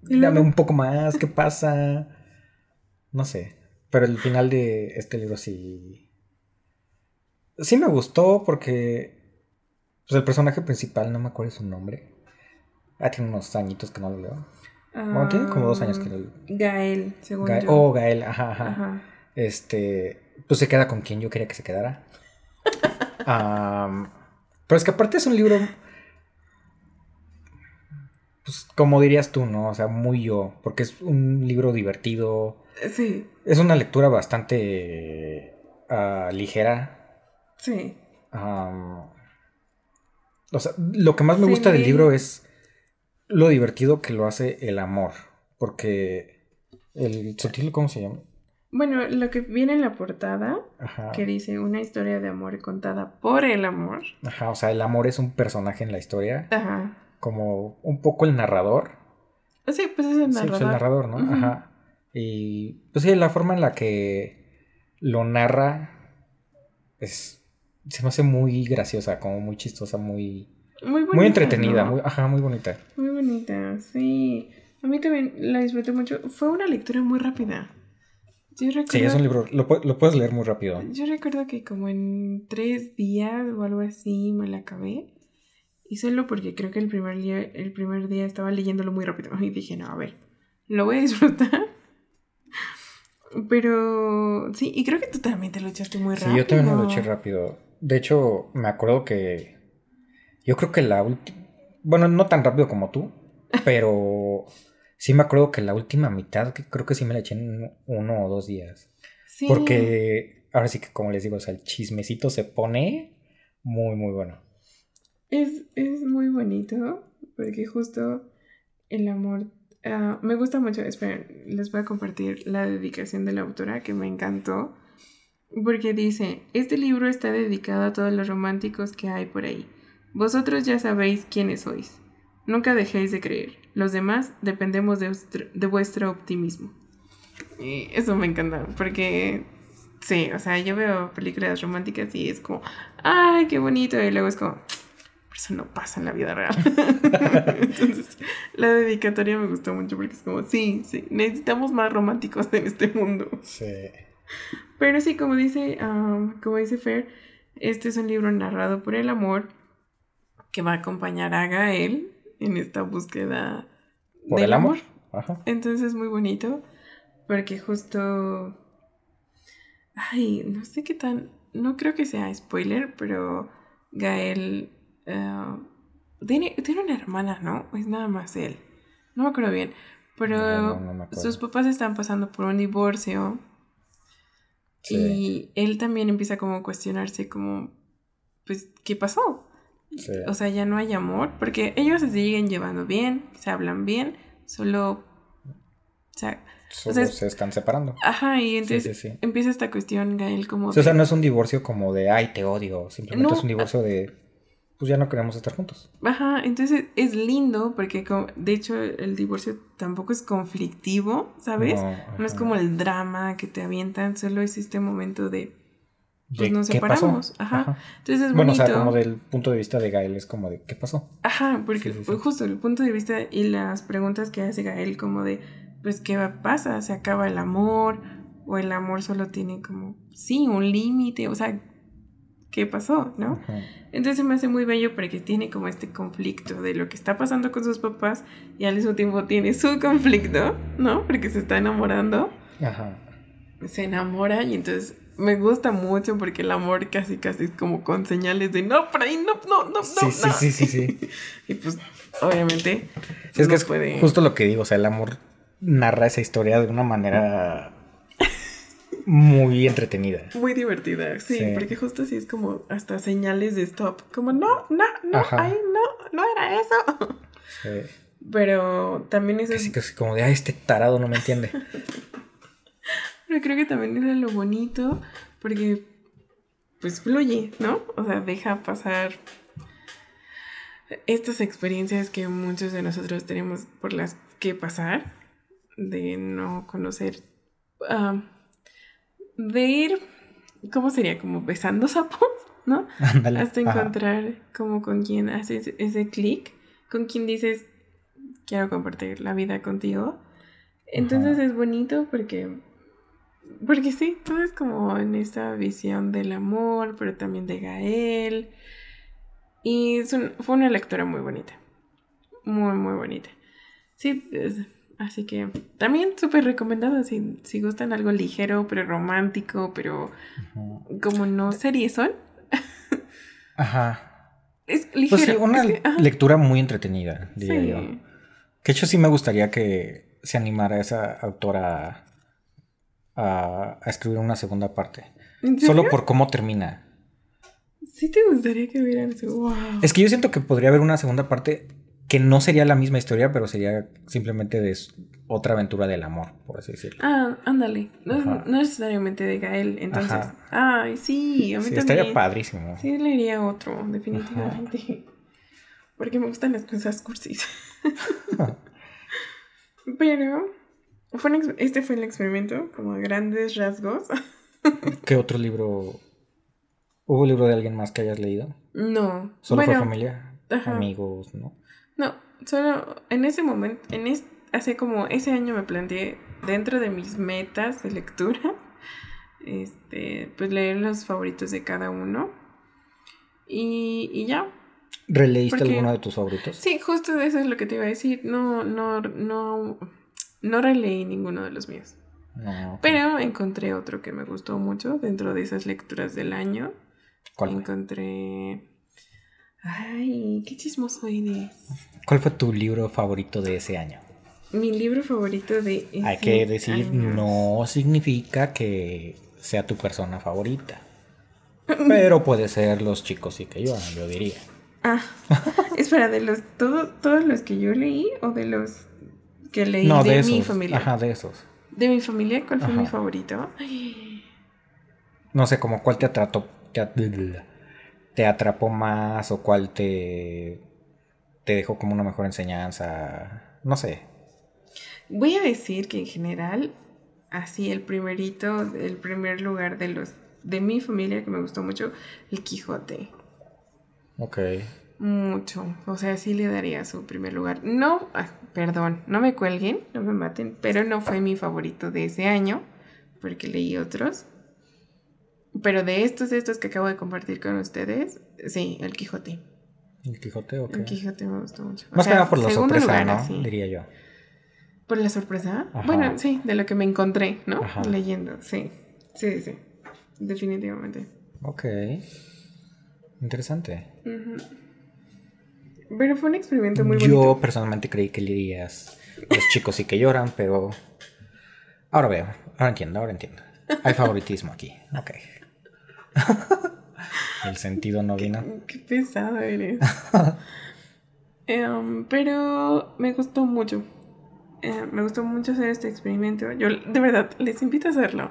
dame un poco más, ¿qué pasa? No sé. Pero el final de este libro sí. Sí me gustó porque. Pues el personaje principal, no me acuerdo su nombre. Ah, tiene unos añitos que no lo leo. Bueno, tiene como dos años que no lo Gael, según Gael- yo. oh, Gael, ajá, ajá. Ajá. Este. Pues se queda con quien yo quería que se quedara. Pero es que aparte es un libro. Pues como dirías tú, ¿no? O sea, muy yo. Porque es un libro divertido. Sí, Es una lectura bastante ah, ligera. sí. O sea, lo que más me Sí, gusta del libro es lo divertido que lo hace el amor. Porque el subtítulo, ¿cómo se llama? Bueno, lo que viene en la portada, Ajá. que dice una historia de amor contada por el amor. Ajá, o sea, el amor es un personaje en la historia. Ajá. Como un poco el narrador. Sí, pues es el Sí, narrador. pues el narrador, ¿no? Ajá. Y pues sí, la forma en la que lo narra es. Se me hace muy graciosa, como muy chistosa, muy. Muy bonita. muy entretenida, ¿no? muy, ajá, muy bonita. Muy bonita, sí. A mí también la disfruté mucho. Fue una lectura muy rápida. Yo recuerdo, Sí, es un libro, lo, lo puedes leer muy rápido. Yo recuerdo que como en tres días o algo así me la acabé. Solo porque creo que el primer día, el primer día estaba leyéndolo muy rápido. Y dije, no, a ver, lo voy a disfrutar. Pero sí, y creo que tú también te lo echaste muy Sí, rápido. yo también me lo eché rápido. De hecho, me acuerdo que. Yo creo que la última. Bueno, no tan rápido como tú, pero sí me acuerdo que la última mitad, que creo que sí me la eché en uno o dos días. Sí. Porque ahora sí que, como les digo, o sea, el chismecito se pone muy, muy bueno. Es, es muy bonito porque justo el amor... ah, me gusta mucho, esperen, les voy a compartir la dedicación de la autora que me encantó. Porque dice, este libro está dedicado a todos los románticos que hay por ahí. Vosotros ya sabéis quiénes sois. Nunca dejéis de creer. Los demás dependemos de, vuestro- de vuestro optimismo. Y eso me encanta, porque sí, o sea, yo veo películas románticas y es como, ay, qué bonito, y luego es como, eso no pasa en la vida real. Entonces, la dedicatoria me gustó mucho porque es como, sí, sí, necesitamos más románticos en este mundo. Sí. Pero sí, como dice, um, como dice Fer, este es un libro narrado por el amor que va a acompañar a Gael en esta búsqueda Por del el amor. amor. Ajá. Entonces es muy bonito porque justo... Ay, no sé qué tan... No creo que sea spoiler, pero Gael eh, tiene, tiene una hermana, ¿no? Es nada más él. No me acuerdo bien. Pero No, no, no me acuerdo. sus papás están pasando por un divorcio Sí. y él también empieza como a cuestionarse como, pues, ¿qué pasó? sí. O sea, ya no hay amor, porque ellos se siguen llevando bien, se hablan bien, solo... O sea, Solo sea, es- se están separando. ajá, y entonces sí, empieza esta cuestión, Gael, como... O sea, no es un divorcio como de, ay, te odio. Simplemente es un divorcio de, pues ya no queremos estar juntos. Ajá, entonces es lindo porque como- de hecho el divorcio tampoco es conflictivo, ¿sabes? No, No es como el drama que te avientan, solo es este momento de... Pues De, nos separamos, ajá. Entonces es Bueno, o bonito. sea, como del punto de vista de Gael es como de, ¿qué pasó? Ajá, porque Sí, sí, sí. pues, justo el punto de vista y las preguntas que hace Gael como de, pues, ¿qué va- pasa? ¿Se acaba el amor? ¿O el amor solo tiene como, sí, un límite? O sea, ¿qué pasó? ¿no? Ajá. Entonces me hace muy bello porque tiene como este conflicto de lo que está pasando con sus papás y al mismo tiempo tiene su conflicto, ¿no? Porque se está enamorando, Ajá. se enamora y entonces me gusta mucho porque el amor casi casi es como con señales de no, por ahí no, no, no, no. Sí, sí, no". sí, sí, sí. Y pues, obviamente, Sí, es que es puede- justo lo que digo, o sea, el amor narra esa historia de una manera muy entretenida. muy divertida, sí, Sí. porque justo así es como hasta señales de stop, como no, no, no, Ajá. ay, no, no era eso. Sí. Pero también eso Casi casi como de, ay, este tarado no me entiende. pero creo que también era lo bonito, porque pues fluye, ¿no? O sea, deja pasar estas experiencias que muchos de nosotros tenemos por las que pasar, de no conocer, ah, de ir, ¿cómo sería? Como besando sapos, ¿no? Ándale. Hasta Ajá. encontrar como con quien haces ese clic, con quien dices, quiero compartir la vida contigo. Entonces Ajá. es bonito porque, porque sí, todo es como en esta visión del amor, pero también de Gael. Y es un- fue una lectura muy bonita, muy, muy bonita. Sí, es- así que también súper recomendado si, si gustan algo ligero, pero romántico, pero como no series son. Ajá. Es ligero. Pues sí, una es que- ajá, lectura muy entretenida, diría sí. yo. Que de hecho sí me gustaría que se animara esa autora a, a escribir una segunda parte. ¿En Solo por cómo termina. Sí te gustaría que eso. Wow. Es que yo siento que podría haber una segunda parte que no sería la misma historia, pero sería simplemente de otra aventura del amor, por así decirlo. Ah, ándale. No, no necesariamente de Gael, entonces. Ajá. Ay, sí, a mí Sí, también. estaría padrísimo. Sí, leería otro, definitivamente. Porque me gustan las cosas cursis. Pero fue un este fue el experimento, como a grandes rasgos. ¿Qué otro libro? ¿Hubo libro de alguien más que hayas leído? No. ¿Solo bueno, fue familia? ajá. Amigos, ¿no? No, solo en ese momento, en es, hace como ese año me planteé dentro de mis metas de lectura, este, pues leer los favoritos de cada uno. Y, y ya. ¿Releíste Porque- alguno de tus favoritos? Sí, justo eso es lo que te iba a decir. No, no, no, no releí ninguno de los míos. No. Pero encontré otro que me gustó mucho dentro de esas lecturas del año. ¿Cuál? Encontré. Ay, qué chismoso eres. ¿Cuál fue tu libro favorito de ese año? Mi libro favorito de ese Hay que decir, año. no significa que sea tu persona favorita. Pero puede ser los chicos y que yo, yo diría. Ah, espera, de los todo, todos los que yo leí o de los que leí No, de, de esos. mi familia. Ajá, de esos. De mi familia, ¿cuál fue mi favorito? Ay, No sé, como cuál te atrapó, te, te atrapó más o cuál te, te dejó como una mejor enseñanza. No sé. Voy a decir que en general, así el primerito, el primer lugar de los de mi familia que me gustó mucho, el Quijote. Ok. Mucho. O sea, sí le daría su primer lugar. No, ah, perdón, no me cuelguen, no me maten, pero no fue mi favorito de ese año, porque leí otros. Pero de estos, de estos que acabo de compartir con ustedes, sí, el Quijote. ¿El Quijote o qué? El Quijote me gustó mucho. O Más que nada por la sorpresa, lugar, ¿no? así. Diría yo. ¿Por la sorpresa? Ajá. Bueno, sí, de lo que me encontré, ¿no? Ajá. Leyendo, sí. Sí, sí. Definitivamente. Ok. Interesante. Pero fue un experimento muy Yo bonito. personalmente creí que leerías Los chicos sí que lloran, pero ahora veo, ahora entiendo, ahora entiendo. Hay favoritismo aquí, ok. El sentido no vino. Qué pesado eres. Em, pero me gustó mucho. Eh, me gustó mucho hacer este experimento. Yo de verdad les invito a hacerlo.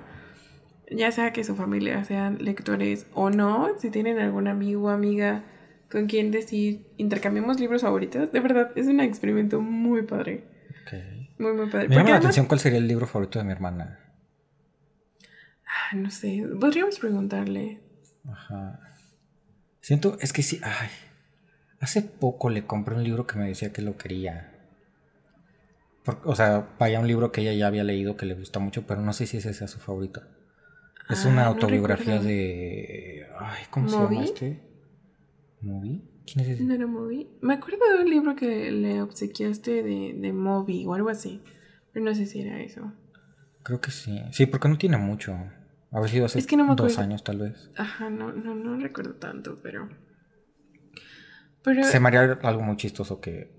Ya sea que su familia sean lectores o no, si tienen algún amigo o amiga con quien decir intercambiamos libros favoritos, de verdad es un experimento muy padre. Ok. Muy, muy padre. Me llama la además- atención cuál sería el libro favorito de mi hermana. Ah, no sé, podríamos preguntarle. Ajá. Siento, es que sí, ay. Hace poco le compré un libro que me decía que lo quería. Por- o sea, vaya un libro que ella ya había leído que le gusta mucho, pero no sé si ese sea su favorito. Es Ah, una no autobiografía de. Ay, ¿cómo se llama este? ¿Moby? ¿Quién es ese? ¿No era Moby? Me acuerdo de un libro que le obsequiaste de, de Moby o algo así. Pero no sé si era eso. Creo que sí. Sí, porque no tiene mucho. Haber sido hace Es que no me dos años, tal vez. Ajá, no, no, no recuerdo tanto, pero. Pero. Se me haría algo muy chistoso que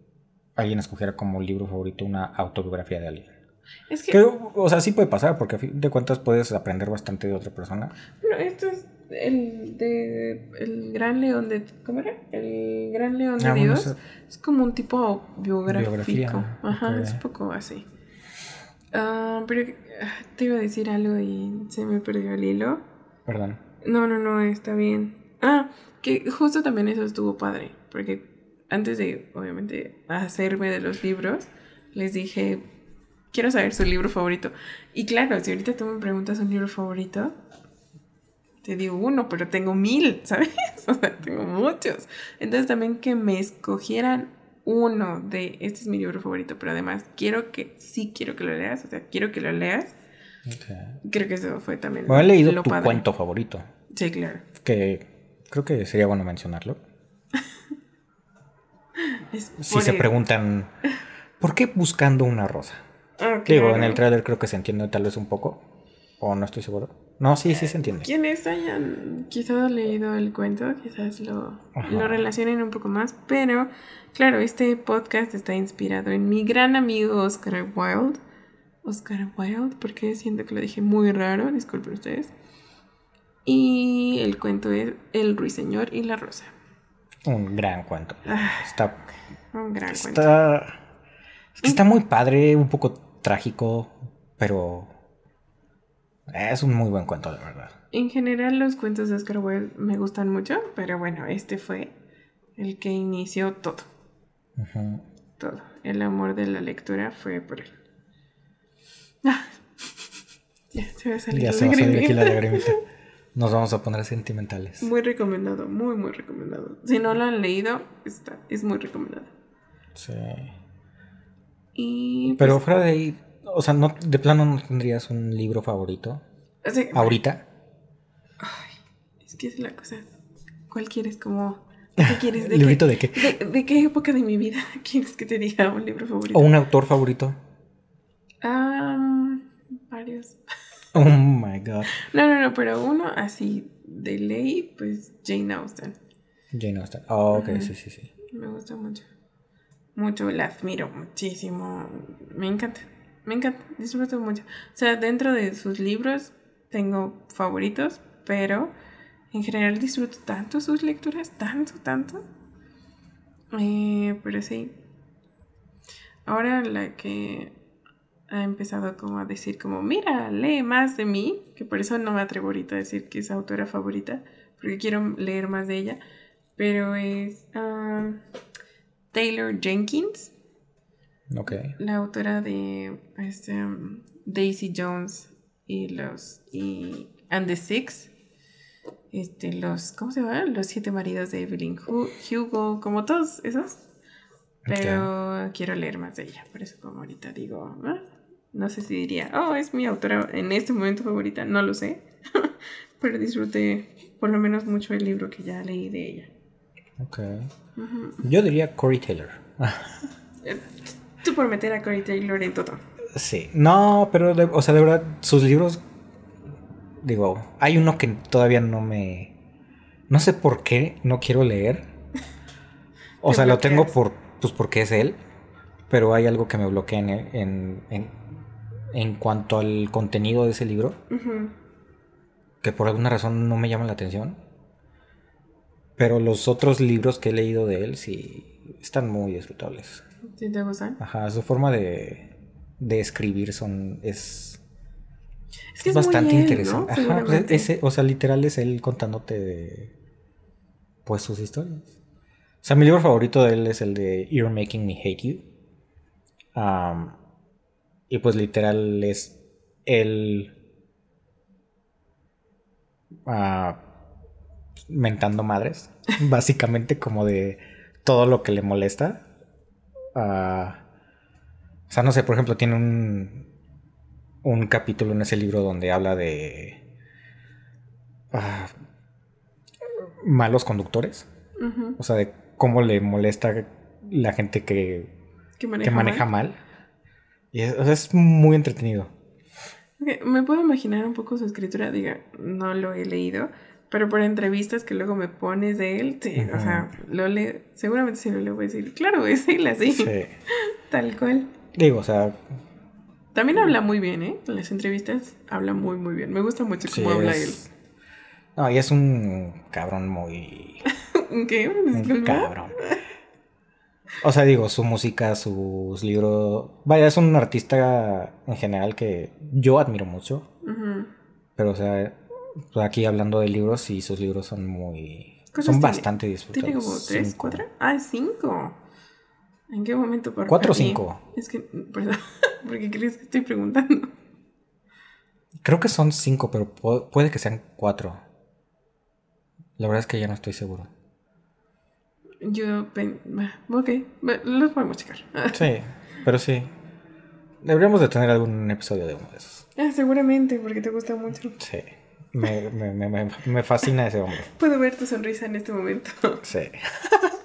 alguien escogiera como libro favorito una autobiografía de alguien. Es que. Que, o sea, sí puede pasar, porque a fin de cuentas puedes aprender bastante de otra persona. Bueno, esto es el de. El Gran León de. ¿Cómo era? El Gran León de Ah, Dios. Es como un tipo biográfico. Biografía, Ajá, es un poco así. Ah, pero te iba a decir algo y se me perdió el hilo. Perdón. No, no, no, está bien. Ah, que justo también eso estuvo padre, porque antes de, obviamente, hacerme de los libros, les dije, quiero saber su libro favorito. Y claro, si ahorita tú me preguntas un libro favorito, te digo uno, pero tengo mil, ¿sabes? O sea, tengo muchos. Entonces también que me escogieran uno de, este es mi libro favorito, pero además quiero que, sí quiero que lo leas, o sea, quiero que lo leas. Creo que eso fue también. Bueno, he leído tu cuento favorito. Sí, claro. Que creo que sería bueno mencionarlo. si se preguntan, ¿por qué buscando una rosa? Ah, Digo, en el trailer creo que se entiende tal vez un poco, o no estoy seguro. No, sí, sí se entiende. Quienes hayan quizás leído el cuento, quizás lo, lo relacionen un poco más, pero claro, este podcast está inspirado en mi gran amigo Oscar Wilde. Oscar Wilde, porque siento que lo dije muy raro, disculpen ustedes. Y el cuento es El Ruiseñor y la Rosa. Un gran cuento. Ah, está. Un gran cuento. Está muy padre, un poco trágico, pero es un muy buen cuento, de verdad. En general, los cuentos de Oscar Wilde me gustan mucho, pero bueno, este fue el que inició todo. Todo. El amor de la lectura fue por él. Ah. Ya, se va a salir, ya se va a salir aquí la lagrimita. Nos vamos a poner sentimentales. Muy recomendado, muy, muy recomendado. Si no lo han leído, está, es muy recomendado. Sí. Y, Pero pues, fuera de ahí, o sea, no, de plano no tendrías un libro favorito. ¿Ahorita? Ay, es que es la cosa. ¿Cuál quieres? Como. ¿Qué quieres? ¿De ¿Librito de qué? De, qué época de mi vida quieres que te diga un libro favorito? ¿O un autor favorito? Um, varios. Oh my god. No, no, no, pero uno así de ley, pues Jane Austen. Jane Austen. Oh, ok, sí, sí, sí. Me gusta mucho. Mucho, la admiro muchísimo. Me encanta. Me encanta, disfruto mucho. O sea, dentro de sus libros tengo favoritos, pero en general disfruto tanto sus lecturas, tanto, tanto. Eh, pero sí. Ahora la que ha empezado como a decir como, mira, lee más de mí, que por eso no me atrevo ahorita a decir que es autora favorita, porque quiero leer más de ella, pero es ah, Taylor Jenkins. La autora de este, Daisy Jones y los y and the Six. Este, los, ¿cómo se llama? Los siete maridos de Evelyn Hugo, como todos esos. Pero quiero leer más de ella, por eso como ahorita digo, ah, no sé si diría, oh, es mi autora en este momento favorita, no lo sé, pero disfruté por lo menos mucho el libro que ya leí de ella. Ok. Yo diría Corey Taylor. Eh, Tú por meter a Corey Taylor en todo. Sí. No, pero, o sea, de verdad, sus libros. Digo, hay uno que todavía no me. No sé por qué no quiero leer. O sea, lo tengo por. Pues porque es él. Pero hay algo que me bloquea en, en, en, cuanto al contenido de ese libro. Que por alguna razón no me llama la atención. Pero los otros libros que he leído de él sí están muy disfrutables. ¿Sí te gustan? Ajá, su forma de, de escribir son es, es, bastante interesante. Ajá, pues, ese, o sea, literal es él contándote de, pues sus historias. O sea, mi libro favorito de él es el de You're Making Me Hate You. y pues literal es él uh, mentando madres, básicamente como de todo lo que le molesta o sea, no sé, por ejemplo, tiene un, un capítulo en ese libro donde habla de ah, malos conductores. O sea, de cómo le molesta la gente que, que maneja, mal. Y es, es muy entretenido. Me puedo imaginar un poco su escritura, diga, no lo he leído, pero por entrevistas que luego me pones de él, sí, o sea, lo le, seguramente si lo leo voy a decir, claro, es él así. Sí. Tal cual. Digo, o sea. También habla muy bien, ¿eh? En las entrevistas habla muy, muy bien. Me gusta mucho cómo habla él. No, y es un cabrón muy. ¿Un qué? Un cabrón. O sea, digo, su música, sus libros. Vaya, es un artista en general que yo admiro mucho. Pero, o sea, pues, aquí hablando de libros, y sus libros son muy. Son bastante disfrutados. ¿Tiene como tres, cuatro? Ah, cinco. ¿En qué momento? Por ¿Cuatro o cinco? Es que, perdón, porque crees que estoy preguntando. Creo que son cinco, pero puede que sean cuatro. La verdad es que ya no estoy seguro. Yo, ok, los podemos checar. Sí, pero sí. Deberíamos de tener algún episodio de uno de esos. Ah, seguramente, porque te gusta mucho. Sí. Me, me, me, me- fascina ese hombre. Puedo ver tu sonrisa en este momento. Sí.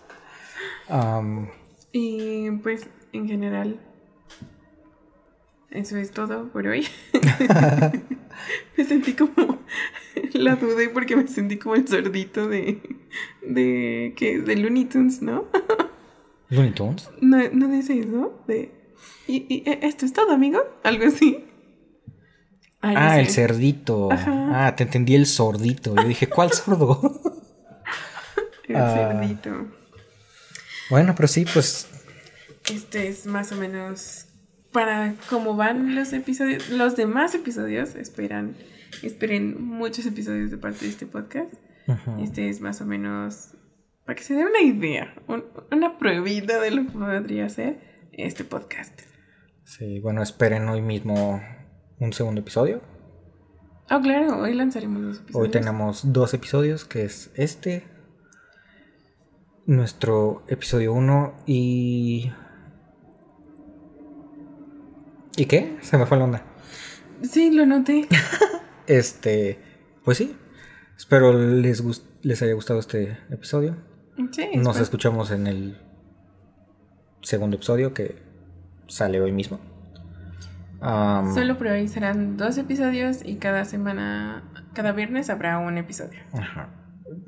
Am, Y pues, en general, eso es todo por hoy. me sentí como. La dudé porque me sentí como el sordito de. de. ¿qué? De Looney Tunes, ¿no? Looney Tunes. ¿No, no dice eso? De. Y, y, eh, esto es todo, amigo. Algo así. Ay, no Ah, sé. el cerdito. Ajá. Ah, te entendí el sordito. Yo dije, ¿cuál sordo? El Ah. cerdito. Bueno, pero sí, pues. Este es más o menos para cómo van los episodios, los demás episodios, esperan, esperen muchos episodios de parte de este podcast. Este es más o menos para que se den una idea, un- una pruebita de lo que podría ser este podcast. Sí, bueno, esperen hoy mismo un segundo episodio. Oh, claro, hoy lanzaremos los episodios. Hoy tenemos dos episodios, que es este, nuestro episodio 1 y... ¿Y qué? Se me fue la onda. Sí, lo noté. Este, pues sí, espero les, les haya gustado este episodio. Sí, Nos espero- escuchamos en el segundo episodio que sale hoy mismo. Solo por hoy serán dos episodios y cada semana, cada viernes habrá un episodio. ajá.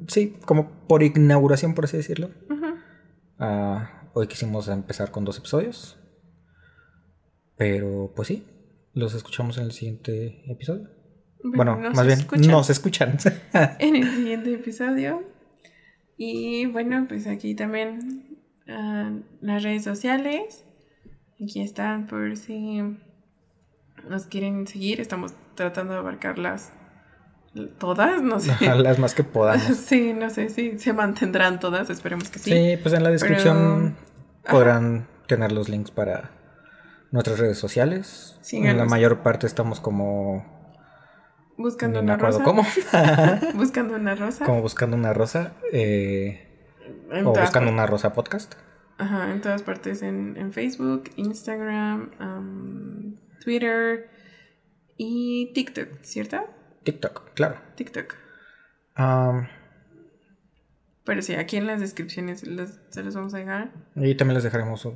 Sí, como por inauguración, por así decirlo. Ah, hoy quisimos empezar con dos episodios. Pero pues sí, los escuchamos en el siguiente episodio. Bueno, más bien, escuchan nos escuchan. en el siguiente episodio. Y bueno, pues aquí también ah, las redes sociales. Aquí están por si nos quieren seguir. Estamos tratando de abarcarlas todas, no sé. Las más que podamos. Sí, no sé si se mantendrán todas, esperemos que sí. Sí, pues en la descripción podrán tener los links para nuestras redes sociales. en la Síganos. mayor parte estamos como... Buscando una rosa. cómo. Buscando una rosa. como buscando una rosa. eh, o buscando una rosa podcast. Ajá, en todas partes, en, en Facebook, Instagram, am, Twitter y TikTok, ¿cierto? TikTok, claro. TikTok. Pero sí, aquí en las descripciones los- se los vamos a dejar. y también les dejaremos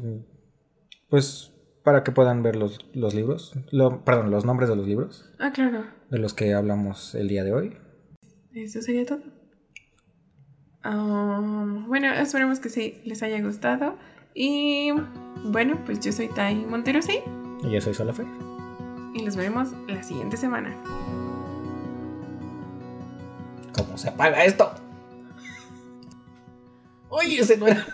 pues para que puedan ver los, los libros. lo- perdón, los nombres de los libros Ah, claro. de los que hablamos el día de hoy. Eso sería todo. Bueno, esperemos que sí les haya gustado. Y bueno, pues yo soy Tai Montero, sí. Y yo soy Solafer. Y los veremos la siguiente semana. ¿Cómo se apaga esto? Oye, ese no era.